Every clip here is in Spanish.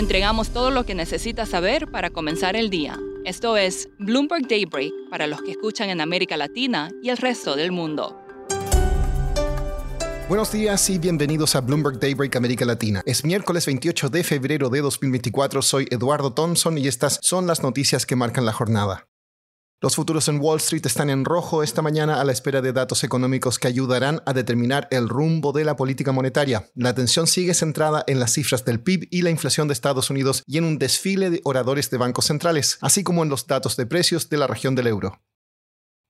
Entregamos todo lo que necesita saber para comenzar el día. Esto es Bloomberg Daybreak para los que escuchan en América Latina y el resto del mundo. Buenos días y bienvenidos a Bloomberg Daybreak América Latina. Es miércoles 28 de febrero de 2024. Soy Eduardo Thompson y estas son las noticias que marcan la jornada. Los futuros en Wall Street están en rojo esta mañana a la espera de datos económicos que ayudarán a determinar el rumbo de la política monetaria. La atención sigue centrada en las cifras del PIB y la inflación de Estados Unidos y en un desfile de oradores de bancos centrales, así como en los datos de precios de la región del euro.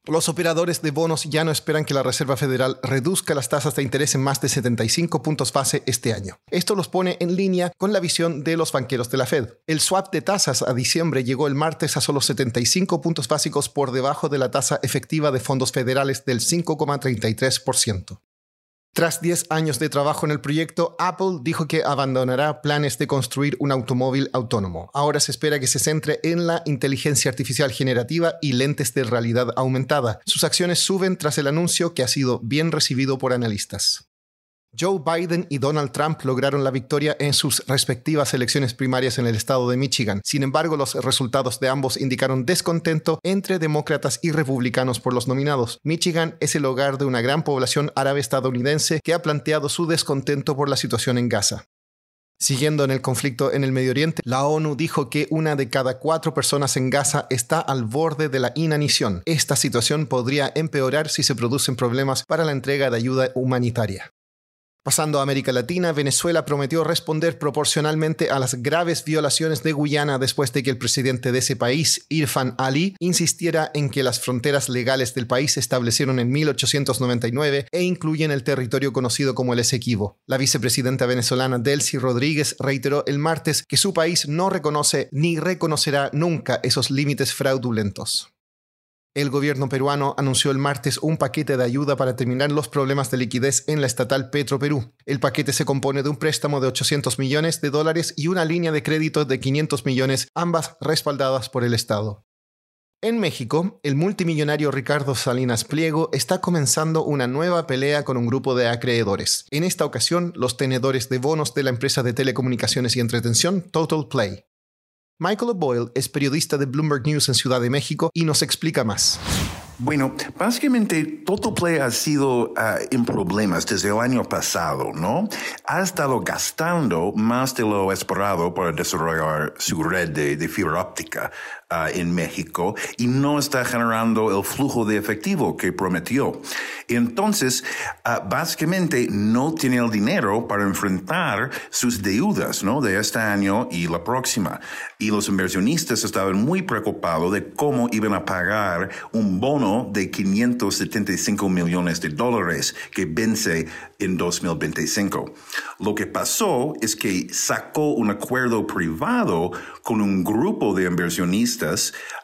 Los operadores de bonos ya no esperan que la Reserva Federal reduzca las tasas de interés en más de 75 puntos base este año. Esto los pone en línea con la visión de los banqueros de la Fed. El swap de tasas a diciembre llegó el martes a solo 75 puntos básicos por debajo de la tasa efectiva de fondos federales del 5,33%. Tras 10 años de trabajo en el proyecto, Apple dijo que abandonará planes de construir un automóvil autónomo. Ahora se espera que se centre en la inteligencia artificial generativa y lentes de realidad aumentada. Sus acciones suben tras el anuncio que ha sido bien recibido por analistas. Joe Biden y Donald Trump lograron la victoria en sus respectivas elecciones primarias en el estado de Michigan. Sin embargo, los resultados de ambos indicaron descontento entre demócratas y republicanos por los nominados. Michigan es el hogar de una gran población árabe estadounidense que ha planteado su descontento por la situación en Gaza. Siguiendo en el conflicto en el Medio Oriente, la ONU dijo que una de cada cuatro personas en Gaza está al borde de la inanición. Esta situación podría empeorar si se producen problemas para la entrega de ayuda humanitaria. Pasando a América Latina, Venezuela prometió responder proporcionalmente a las graves violaciones de Guyana después de que el presidente de ese país, Irfan Ali, insistiera en que las fronteras legales del país se establecieron en 1899 e incluyen el territorio conocido como el Esequibo. La vicepresidenta venezolana Delcy Rodríguez reiteró el martes que su país no reconoce ni reconocerá nunca esos límites fraudulentos. El gobierno peruano anunció el martes un paquete de ayuda para terminar los problemas de liquidez en la estatal Petro Perú. El paquete se compone de un préstamo de 800 millones de dólares y una línea de crédito de 500 millones, ambas respaldadas por el Estado. En México, el multimillonario Ricardo Salinas Pliego está comenzando una nueva pelea con un grupo de acreedores. En esta ocasión, los tenedores de bonos de la empresa de telecomunicaciones y entretención Total Play. Michael Boyle es periodista de Bloomberg News en Ciudad de México y nos explica más. Bueno, básicamente Totoplay ha sido ah, en problemas desde el año pasado, ¿no? Ha estado gastando más de lo esperado para desarrollar su red de, fibra óptica ah, en México y no está generando el flujo de efectivo que prometió. Entonces, ah, básicamente no tiene el dinero para enfrentar sus deudas, ¿no? De este año y la próxima. Y los inversionistas estaban muy preocupados de cómo iban a pagar un bono de 575 millones de dólares que vence en 2025. Lo que pasó es que sacó un acuerdo privado con un grupo de inversionistas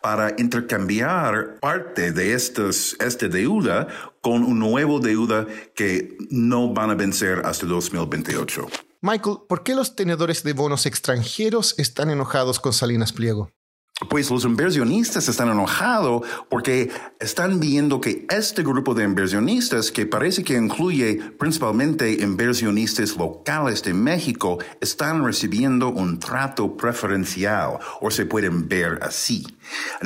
para intercambiar parte de estos, esta deuda con un nuevo deuda que no van a vencer hasta 2028. Michael, ¿por qué los tenedores de bonos extranjeros están enojados con Salinas Pliego? Pues los inversionistas están enojados porque están viendo que este grupo de inversionistas, que parece que incluye principalmente inversionistas locales de México, están recibiendo un trato preferencial o se pueden ver así.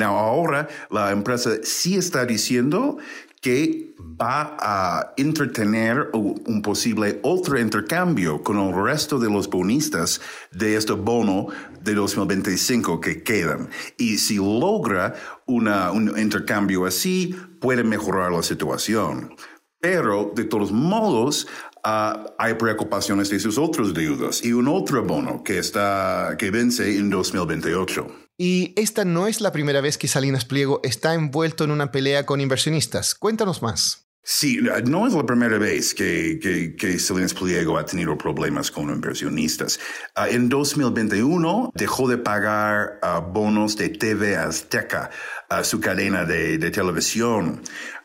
ahora la empresa sí está diciendo que va a entretener un posible otro intercambio con el resto de los bonistas de este bono de 2025 que quedan. Y si logra una, un intercambio así, puede mejorar la situación. Pero, de todos modos, ah, hay preocupaciones de sus otros deudas y un otro bono que, está, que vence en 2028. Y esta no es la primera vez que Salinas Pliego está envuelto en una pelea con inversionistas. Cuéntanos más. Sí, no es la primera vez que, Salinas Pliego ha tenido problemas con inversionistas. Ah, en 2021 dejó de pagar ah, bonos de TV Azteca, a su cadena de, televisión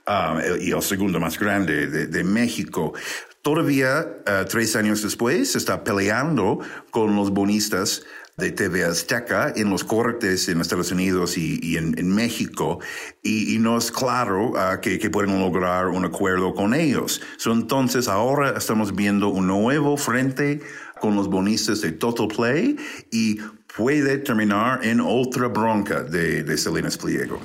ah, y el segundo más grande de, de México. Todavía, tres años después, está peleando con los bonistas de TV Azteca en los cortes en Estados Unidos y, en, México y, no es claro uh, que, que, pueden lograr un acuerdo con ellos. entonces ahora estamos viendo un nuevo frente con los bonistas de Total Play y puede terminar en otra bronca de, de Pliego.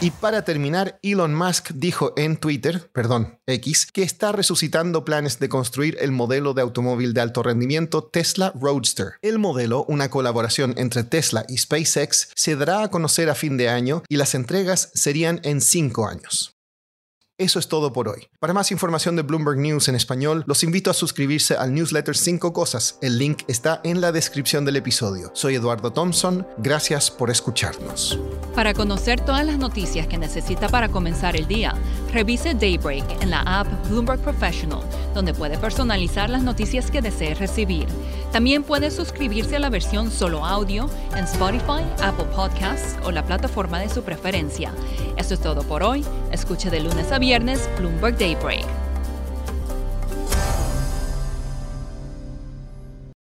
Y para terminar, Elon Musk dijo en Twitter, perdón, X, que está resucitando planes de construir el modelo de automóvil de alto rendimiento Tesla Roadster. El modelo, una colaboración entre Tesla y SpaceX, se dará a conocer a fin de año y las entregas serían en cinco años. Eso es todo por hoy. Para más información de Bloomberg News en español, los invito a suscribirse al newsletter 5 Cosas. El link está en la descripción del episodio. Soy Eduardo Thompson. Gracias por escucharnos. Para conocer todas las noticias que necesita para comenzar el día, revise Daybreak en la app Bloomberg Professional, donde puede personalizar las noticias que desee recibir. También puede suscribirse a la versión solo audio en Spotify, Apple Podcasts o la plataforma de su preferencia. Eso es todo por hoy. Escuche de lunes a viernes Bloomberg Daybreak.